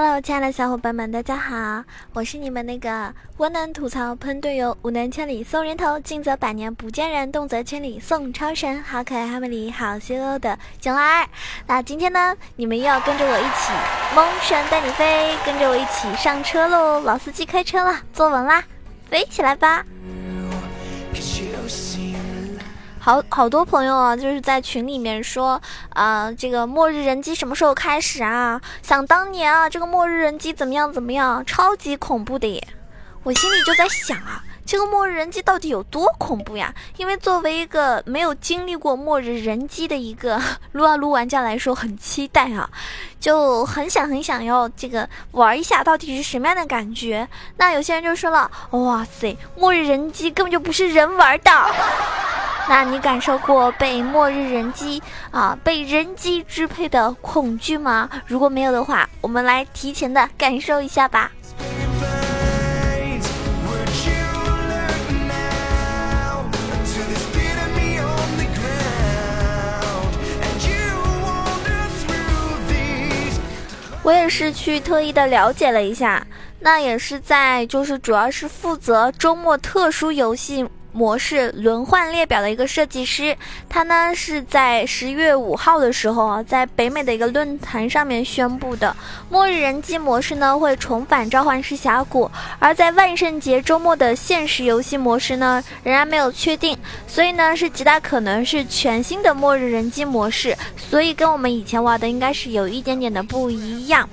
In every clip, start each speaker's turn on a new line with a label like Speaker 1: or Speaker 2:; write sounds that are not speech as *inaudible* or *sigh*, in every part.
Speaker 1: Hello，亲爱的小伙伴们，大家好，我是你们那个我能吐槽喷队友，无能千里送人头，近则百年不见人，动则千里送超神，好可爱，好美丽，好邪恶的囧儿。那今天呢，你们又要跟着我一起蒙神带你飞，跟着我一起上车喽！老司机开车了，坐稳啦，飞起来吧！好好多朋友啊，就是在群里面说啊，这个末日人机什么时候开始啊？想当年啊，这个末日人机怎么样怎么样，超级恐怖的耶！我心里就在想啊。这个末日人机到底有多恐怖呀？因为作为一个没有经历过末日人机的一个 *laughs* 撸啊撸玩家来说，很期待啊，就很想很想要这个玩一下，到底是什么样的感觉？那有些人就说了，哇塞，末日人机根本就不是人玩的。*laughs* 那你感受过被末日人机啊被人机支配的恐惧吗？如果没有的话，我们来提前的感受一下吧。我也是去特意的了解了一下，那也是在就是主要是负责周末特殊游戏模式轮换列表的一个设计师，他呢是在十月五号的时候啊，在北美的一个论坛上面宣布的，末日人机模式呢会重返召唤师峡谷，而在万圣节周末的现实游戏模式呢仍然没有确定，所以呢是极大可能是全新的末日人机模式。所以跟我们以前玩的应该是有一点点的不一样，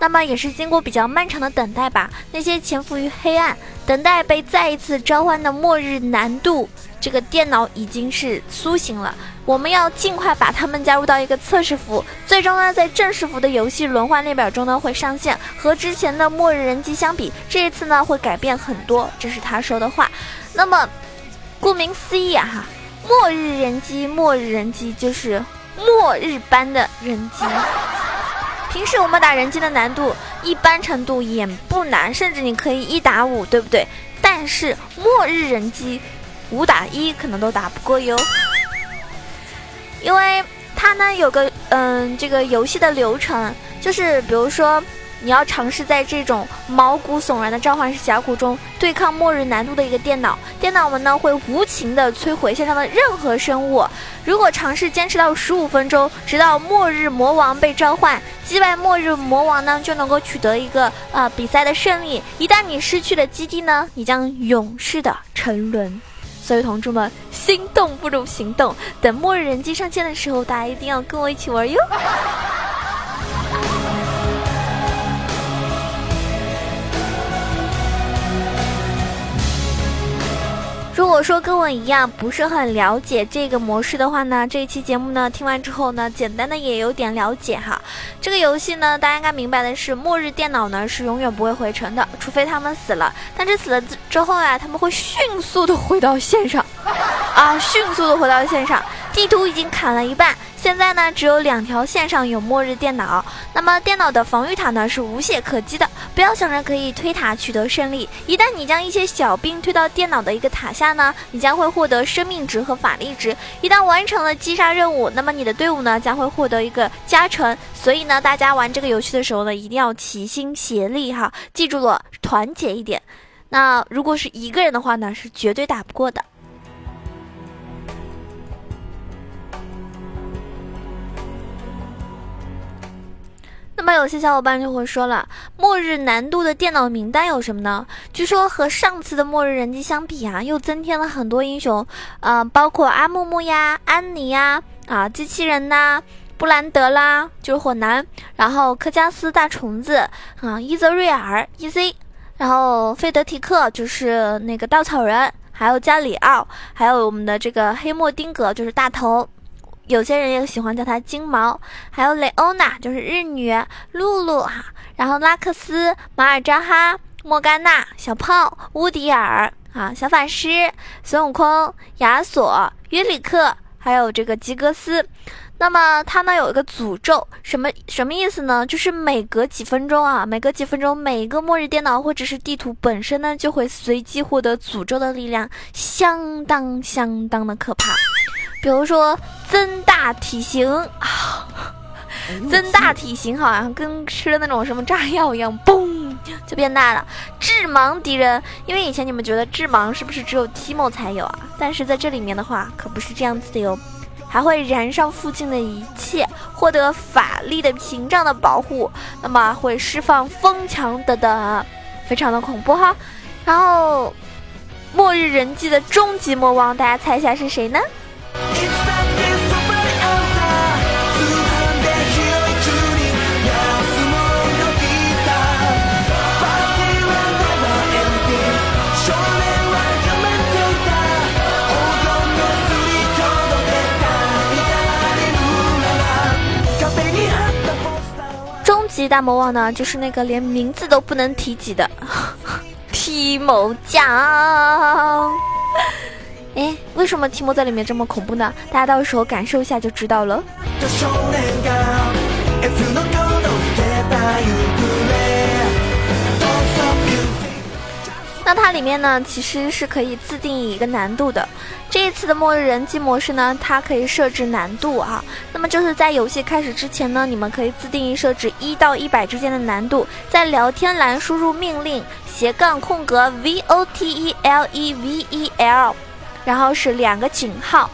Speaker 1: 那么也是经过比较漫长的等待吧。那些潜伏于黑暗、等待被再一次召唤的末日难度，这个电脑已经是苏醒了。我们要尽快把他们加入到一个测试服，最终呢，在正式服的游戏轮换列表中呢会上线。和之前的末日人机相比，这一次呢会改变很多，这是他说的话。那么，顾名思义啊，哈，末日人机，末日人机就是。末日般的人机，平时我们打人机的难度一般程度也不难，甚至你可以一打五，对不对？但是末日人机五打一可能都打不过哟，因为它呢有个嗯这个游戏的流程，就是比如说。你要尝试在这种毛骨悚然的召唤师峡谷中对抗末日难度的一个电脑，电脑们呢会无情的摧毁线上的任何生物。如果尝试坚持到十五分钟，直到末日魔王被召唤，击败末日魔王呢就能够取得一个呃比赛的胜利。一旦你失去了基地呢，你将永世的沉沦。所以同志们，心动不如行动，等末日人机上线的时候，大家一定要跟我一起玩哟。如果说跟我一样不是很了解这个模式的话呢，这一期节目呢听完之后呢，简单的也有点了解哈。这个游戏呢，大家应该明白的是，末日电脑呢是永远不会回城的，除非他们死了。但是死了之后呀，他们会迅速的回到线上，啊，迅速的回到线上，地图已经砍了一半。现在呢，只有两条线上有末日电脑。那么电脑的防御塔呢是无懈可击的，不要想着可以推塔取得胜利。一旦你将一些小兵推到电脑的一个塔下呢，你将会获得生命值和法力值。一旦完成了击杀任务，那么你的队伍呢将会获得一个加成。所以呢，大家玩这个游戏的时候呢，一定要齐心协力哈，记住了，团结一点。那如果是一个人的话呢，是绝对打不过的。那么有些小伙伴就会说了，末日难度的电脑名单有什么呢？据说和上次的末日人机相比啊，又增添了很多英雄，呃，包括阿木木呀、安妮呀、啊机器人呐、布兰德啦，就是火男，然后科加斯大虫子啊、伊泽瑞尔 EZ，然后费德提克就是那个稻草人，还有加里奥，还有我们的这个黑莫丁格就是大头。有些人也喜欢叫她金毛，还有蕾欧娜，就是日女露露哈，然后拉克斯、马尔扎哈、莫甘娜、小胖、乌迪尔啊，小法师、孙悟空、亚索、约里克，还有这个吉格斯。那么它呢有一个诅咒，什么什么意思呢？就是每隔几分钟啊，每隔几分钟，每一个末日电脑或者是地图本身呢，就会随机获得诅咒的力量，相当相当的可怕。比如说增大体型啊，增大体型，好像跟吃了那种什么炸药一样，嘣就变大了。致盲敌人，因为以前你们觉得致盲是不是只有 Timo 才有啊？但是在这里面的话，可不是这样子的哟，还会燃烧附近的一切，获得法力的屏障的保护，那么会释放风墙等等，非常的恐怖哈。然后，末日人机的终极魔王，大家猜一下是谁呢？终极大魔王呢，就是那个连名字都不能提及的。*laughs* 提某将，哎，为什么提莫在里面这么恐怖呢？大家到时候感受一下就知道了。那它里面呢，其实是可以自定义一个难度的。这一次的末日人机模式呢，它可以设置难度啊。那么就是在游戏开始之前呢，你们可以自定义设置一到一百之间的难度，在聊天栏输入命令斜杠空格 V O T E L E V E L，然后是两个井号。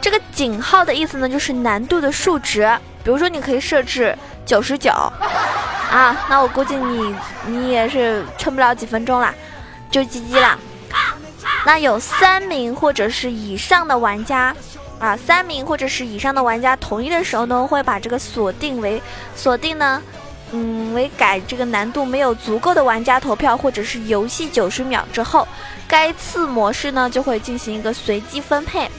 Speaker 1: 这个井号的意思呢，就是难度的数值。比如说，你可以设置九十九啊，那我估计你你也是撑不了几分钟啦。就 GG 了。那有三名或者是以上的玩家，啊，三名或者是以上的玩家同意的时候呢，会把这个锁定为锁定呢，嗯，为改这个难度没有足够的玩家投票，或者是游戏九十秒之后，该次模式呢就会进行一个随机分配。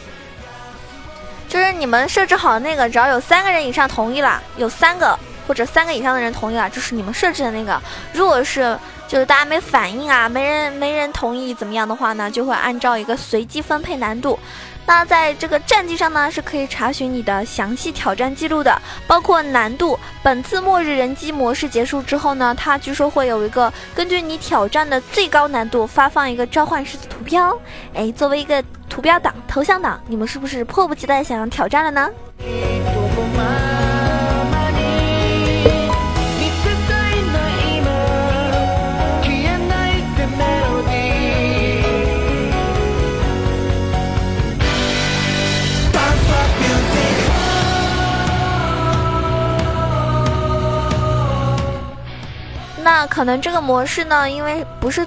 Speaker 1: 就是你们设置好那个，只要有三个人以上同意了，有三个或者三个以上的人同意了，就是你们设置的那个。如果是就是大家没反应啊，没人没人同意怎么样的话呢，就会按照一个随机分配难度。那在这个战绩上呢，是可以查询你的详细挑战记录的，包括难度。本次末日人机模式结束之后呢，它据说会有一个根据你挑战的最高难度发放一个召唤师的图标。哎，作为一个图标党、头像党，你们是不是迫不及待想要挑战了呢？可能这个模式呢，因为不是，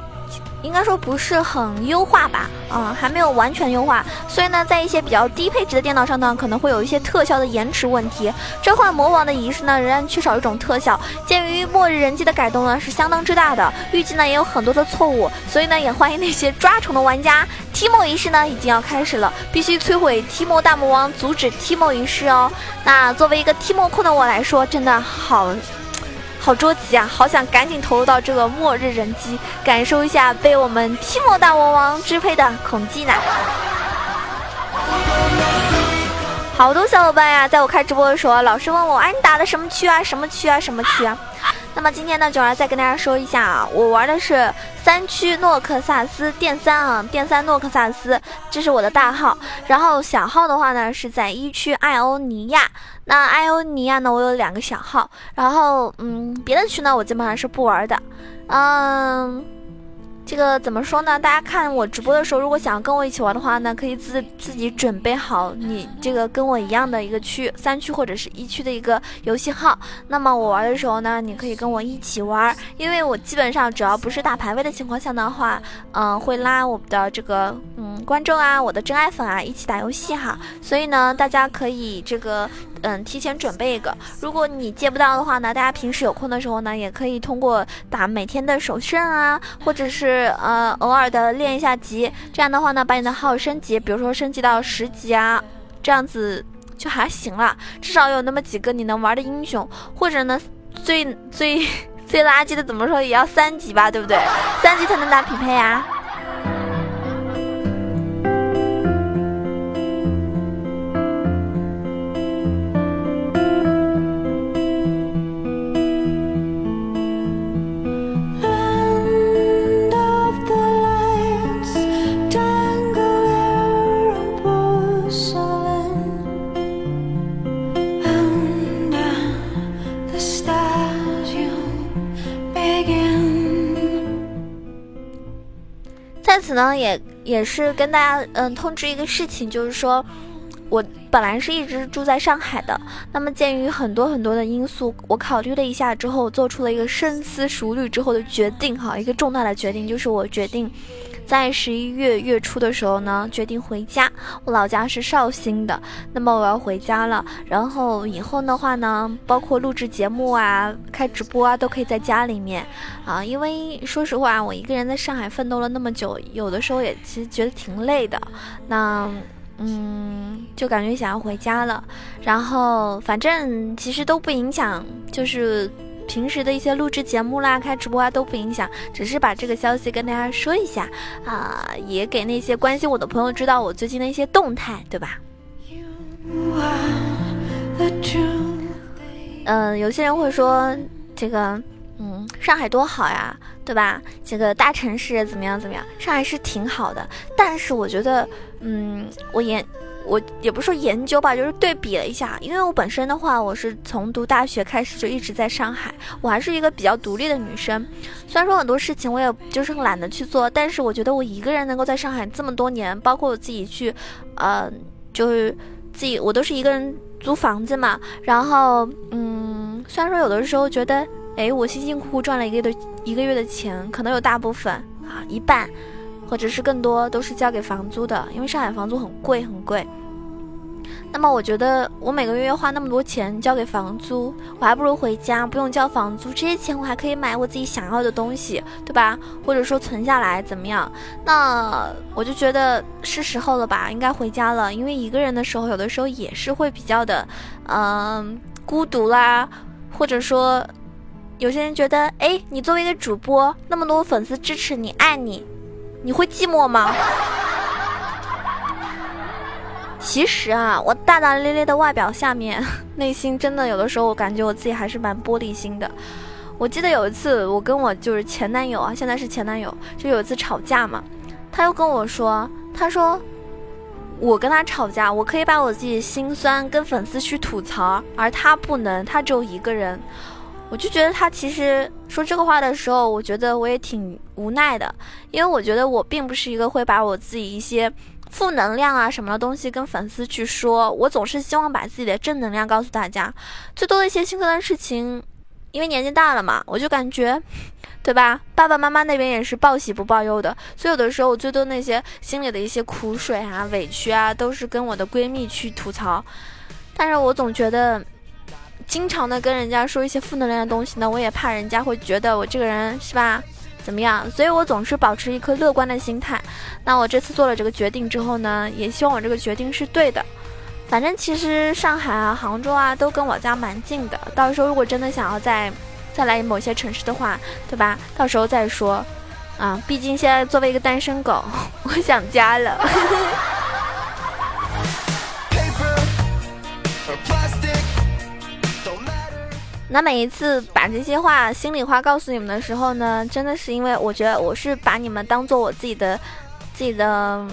Speaker 1: 应该说不是很优化吧，啊，还没有完全优化，所以呢，在一些比较低配置的电脑上呢，可能会有一些特效的延迟问题。召唤魔王的仪式呢，仍然缺少一种特效。鉴于末日人机的改动呢是相当之大的，预计呢也有很多的错误，所以呢也欢迎那些抓虫的玩家。Timo 仪式呢已经要开始了，必须摧毁 Timo 大魔王，阻止 Timo 仪式哦。那作为一个 Timo 控的我来说，真的好。好着急啊！好想赶紧投入到这个末日人机，感受一下被我们提莫大魔王支配的恐惧呢。好多小伙伴呀，在我开直播的时候，老是问我：哎，你打的什么区啊？什么区啊？什么区啊？那么今天呢，九儿再跟大家说一下啊，我玩的是三区诺克萨斯电三啊，电三诺克萨斯，这是我的大号。然后小号的话呢，是在一区艾欧尼亚。那艾欧尼亚呢，我有两个小号。然后嗯，别的区呢，我基本上是不玩的。嗯。这个怎么说呢？大家看我直播的时候，如果想跟我一起玩的话呢，可以自自己准备好你这个跟我一样的一个区，三区或者是一区的一个游戏号。那么我玩的时候呢，你可以跟我一起玩，因为我基本上只要不是打排位的情况下的话，嗯，会拉我的这个嗯观众啊，我的真爱粉啊一起打游戏哈。所以呢，大家可以这个。嗯，提前准备一个。如果你接不到的话呢，大家平时有空的时候呢，也可以通过打每天的首胜啊，或者是呃偶尔的练一下级，这样的话呢，把你的号升级，比如说升级到十级啊，这样子就还行了。至少有那么几个你能玩的英雄，或者呢，最最 *laughs* 最垃圾的怎么说也要三级吧，对不对？三级才能打匹配啊。在此呢，也也是跟大家嗯通知一个事情，就是说。本来是一直住在上海的，那么鉴于很多很多的因素，我考虑了一下之后，做出了一个深思熟虑之后的决定，哈，一个重大的决定，就是我决定在十一月月初的时候呢，决定回家。我老家是绍兴的，那么我要回家了。然后以后的话呢，包括录制节目啊、开直播啊，都可以在家里面啊。因为说实话，我一个人在上海奋斗了那么久，有的时候也其实觉得挺累的。那。嗯，就感觉想要回家了，然后反正其实都不影响，就是平时的一些录制节目啦、开直播啊都不影响，只是把这个消息跟大家说一下啊，也给那些关心我的朋友知道我最近的一些动态，对吧？嗯，有些人会说这个。嗯，上海多好呀，对吧？这个大城市怎么样怎么样？上海是挺好的，但是我觉得，嗯，我研，我也不说研究吧，就是对比了一下，因为我本身的话，我是从读大学开始就一直在上海，我还是一个比较独立的女生。虽然说很多事情我也就是懒得去做，但是我觉得我一个人能够在上海这么多年，包括我自己去，呃，就是自己我都是一个人租房子嘛。然后，嗯，虽然说有的时候觉得。哎，我辛辛苦苦赚了一个月的一个月的钱，可能有大部分啊，一半，或者是更多，都是交给房租的，因为上海房租很贵很贵。那么我觉得，我每个月花那么多钱交给房租，我还不如回家，不用交房租，这些钱我还可以买我自己想要的东西，对吧？或者说存下来怎么样？那我就觉得是时候了吧，应该回家了，因为一个人的时候，有的时候也是会比较的，嗯，孤独啦，或者说。有些人觉得，哎，你作为一个主播，那么多粉丝支持你、爱你，你会寂寞吗？*laughs* 其实啊，我大大咧咧的外表下面，*laughs* 内心真的有的时候，我感觉我自己还是蛮玻璃心的。我记得有一次，我跟我就是前男友啊，现在是前男友，就有一次吵架嘛，他又跟我说，他说我跟他吵架，我可以把我自己心酸跟粉丝去吐槽，而他不能，他只有一个人。我就觉得他其实说这个话的时候，我觉得我也挺无奈的，因为我觉得我并不是一个会把我自己一些负能量啊什么的东西跟粉丝去说，我总是希望把自己的正能量告诉大家。最多的一些心酸的事情，因为年纪大了嘛，我就感觉，对吧？爸爸妈妈那边也是报喜不报忧的，所以有的时候我最多那些心里的一些苦水啊、委屈啊，都是跟我的闺蜜去吐槽，但是我总觉得。经常的跟人家说一些负能量的东西呢，我也怕人家会觉得我这个人是吧，怎么样？所以我总是保持一颗乐观的心态。那我这次做了这个决定之后呢，也希望我这个决定是对的。反正其实上海啊、杭州啊都跟我家蛮近的，到时候如果真的想要再再来某些城市的话，对吧？到时候再说。啊，毕竟现在作为一个单身狗，*laughs* 我想家了。那每一次把这些话、心里话告诉你们的时候呢，真的是因为我觉得我是把你们当做我自己的、自己的，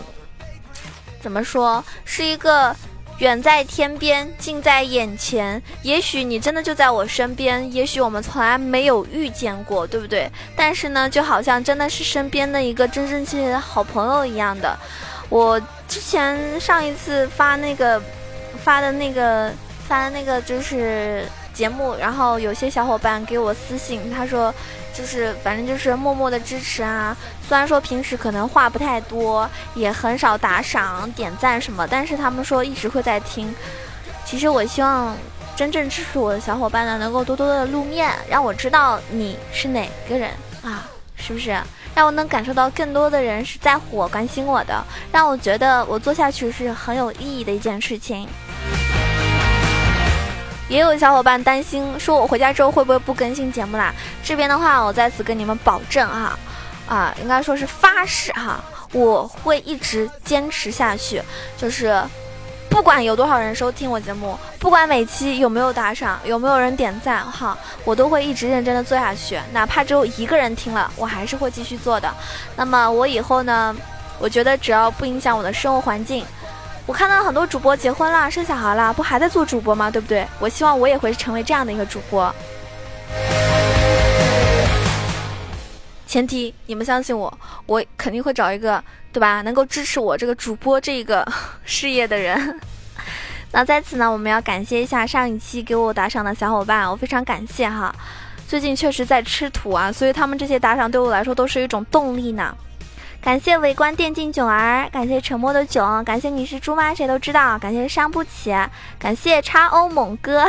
Speaker 1: 怎么说，是一个远在天边、近在眼前。也许你真的就在我身边，也许我们从来没有遇见过，对不对？但是呢，就好像真的是身边的一个真真切切的好朋友一样的。我之前上一次发那个发的那个发的那个就是。节目，然后有些小伙伴给我私信，他说，就是反正就是默默的支持啊。虽然说平时可能话不太多，也很少打赏、点赞什么，但是他们说一直会在听。其实我希望真正支持我的小伙伴呢，能够多多的露面，让我知道你是哪个人啊，是不是？让我能感受到更多的人是在乎我、关心我的，让我觉得我做下去是很有意义的一件事情。也有小伙伴担心，说我回家之后会不会不更新节目啦？这边的话，我在此跟你们保证哈，啊，应该说是发誓哈，我会一直坚持下去，就是不管有多少人收听我节目，不管每期有没有打赏，有没有人点赞哈，我都会一直认真的做下去，哪怕只有一个人听了，我还是会继续做的。那么我以后呢，我觉得只要不影响我的生活环境。我看到很多主播结婚啦、生小孩啦，不还在做主播吗？对不对？我希望我也会成为这样的一个主播。前提你们相信我，我肯定会找一个对吧，能够支持我这个主播这个 *laughs* 事业的人。*laughs* 那在此呢，我们要感谢一下上一期给我打赏的小伙伴，我非常感谢哈。最近确实在吃土啊，所以他们这些打赏对我来说都是一种动力呢。感谢围观电竞囧儿，感谢沉默的囧，感谢你是猪吗？谁都知道，感谢伤不起，感谢叉欧猛哥，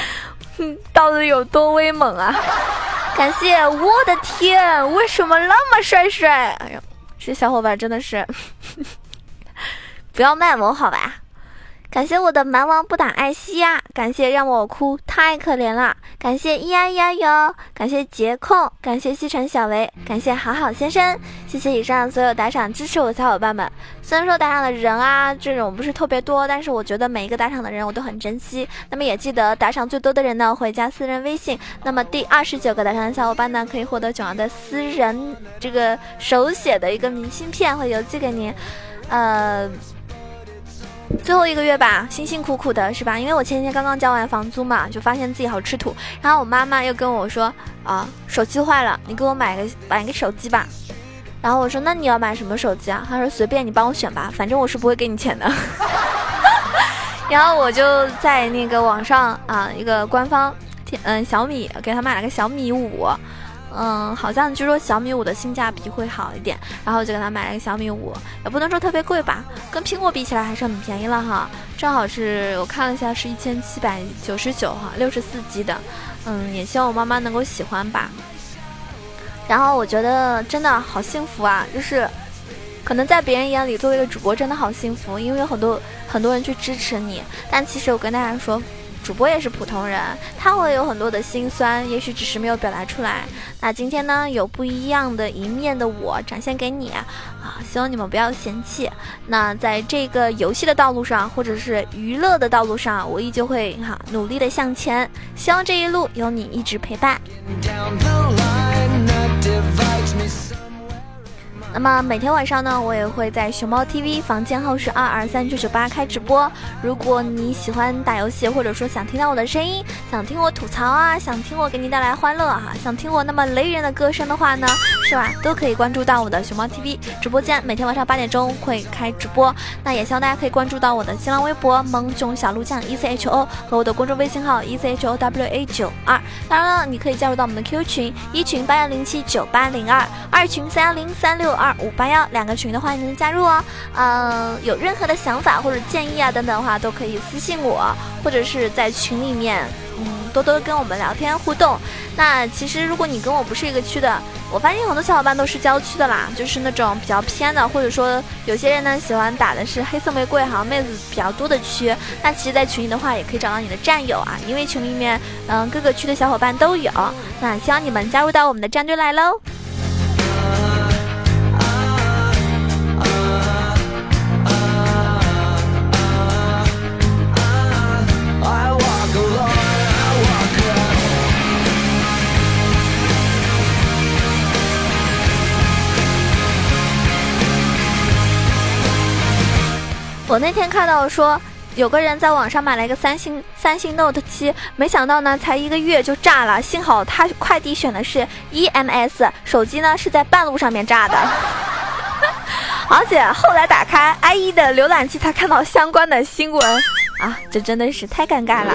Speaker 1: *laughs* 到底有多威猛啊？感谢我的天，为什么那么帅帅？哎呦，这小伙伴真的是，*laughs* 不要卖萌好吧？感谢我的蛮王不打艾希呀！感谢让我哭太可怜了！感谢咿呀咿呀哟！感谢杰控！感谢西城小维！感谢好好先生！谢谢以上所有打赏支持我的小伙伴们。虽然说打赏的人啊这种不是特别多，但是我觉得每一个打赏的人我都很珍惜。那么也记得打赏最多的人呢会加私人微信。那么第二十九个打赏的小伙伴呢可以获得九阳的私人这个手写的一个明信片会邮寄给您。呃。最后一个月吧，辛辛苦苦的是吧？因为我前几天刚刚交完房租嘛，就发现自己好吃土。然后我妈妈又跟我说啊，手机坏了，你给我买个买个手机吧。然后我说那你要买什么手机啊？她说随便你帮我选吧，反正我是不会给你钱的。*laughs* 然后我就在那个网上啊，一个官方，嗯，小米给他买了个小米五。嗯，好像据说小米五的性价比会好一点，然后就给他买了个小米五，也不能说特别贵吧，跟苹果比起来还是很便宜了哈。正好是我看了一下，是一千七百九十九哈，六十四 G 的。嗯，也希望我妈妈能够喜欢吧。然后我觉得真的好幸福啊，就是可能在别人眼里，作为一个主播真的好幸福，因为有很多很多人去支持你。但其实我跟大家说。主播也是普通人，他会有很多的心酸，也许只是没有表达出来。那今天呢，有不一样的一面的我展现给你啊，希望你们不要嫌弃。那在这个游戏的道路上，或者是娱乐的道路上，我依旧会哈努力的向前。希望这一路有你一直陪伴。那么每天晚上呢，我也会在熊猫 TV 房间号是二二三九九八开直播。如果你喜欢打游戏，或者说想听到我的声音，想听我吐槽啊，想听我给你带来欢乐哈，想听我那么雷人的歌声的话呢，是吧？都可以关注到我的熊猫 TV 直播间，每天晚上八点钟会开直播。那也希望大家可以关注到我的新浪微博萌囧小鹿酱 E C H O 和我的公众微信号 E C H O W A 九二。当然了，你可以加入到我们的 Q 群，一群八幺零七九八零二，二群三幺零三六二。二五八幺两个群的话，你能加入哦。嗯，有任何的想法或者建议啊等等的话，都可以私信我，或者是在群里面，嗯，多多跟我们聊天互动。那其实如果你跟我不是一个区的，我发现很多小伙伴都是郊区的啦，就是那种比较偏的，或者说有些人呢喜欢打的是黑色玫瑰，好像妹子比较多的区。那其实，在群里的话，也可以找到你的战友啊，因为群里面，嗯，各个区的小伙伴都有。那希望你们加入到我们的战队来喽。我那天看到说，有个人在网上买了一个三星三星 Note 七，没想到呢，才一个月就炸了。幸好他快递选的是 EMS，手机呢是在半路上面炸的。*laughs* 而且后来打开 IE 的浏览器，才看到相关的新闻啊，这真的是太尴尬了。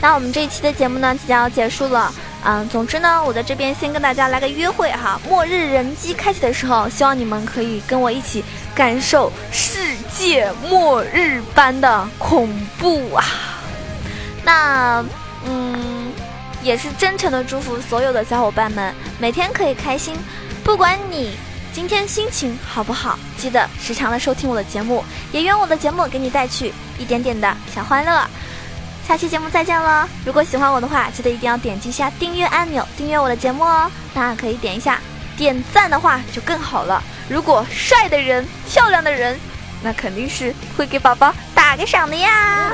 Speaker 1: 那我们这一期的节目呢，即将要结束了。嗯，总之呢，我在这边先跟大家来个约会哈。末日人机开启的时候，希望你们可以跟我一起感受世界末日般的恐怖啊。那，嗯，也是真诚的祝福所有的小伙伴们每天可以开心。不管你今天心情好不好，记得时常的收听我的节目，也愿我的节目给你带去一点点的小欢乐。下期节目再见了！如果喜欢我的话，记得一定要点击一下订阅按钮，订阅我的节目哦。那可以点一下点赞的话就更好了。如果帅的人、漂亮的人，那肯定是会给宝宝打个赏的呀。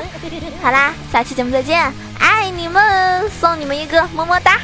Speaker 1: 好啦，下期节目再见，爱你们，送你们一个么么哒。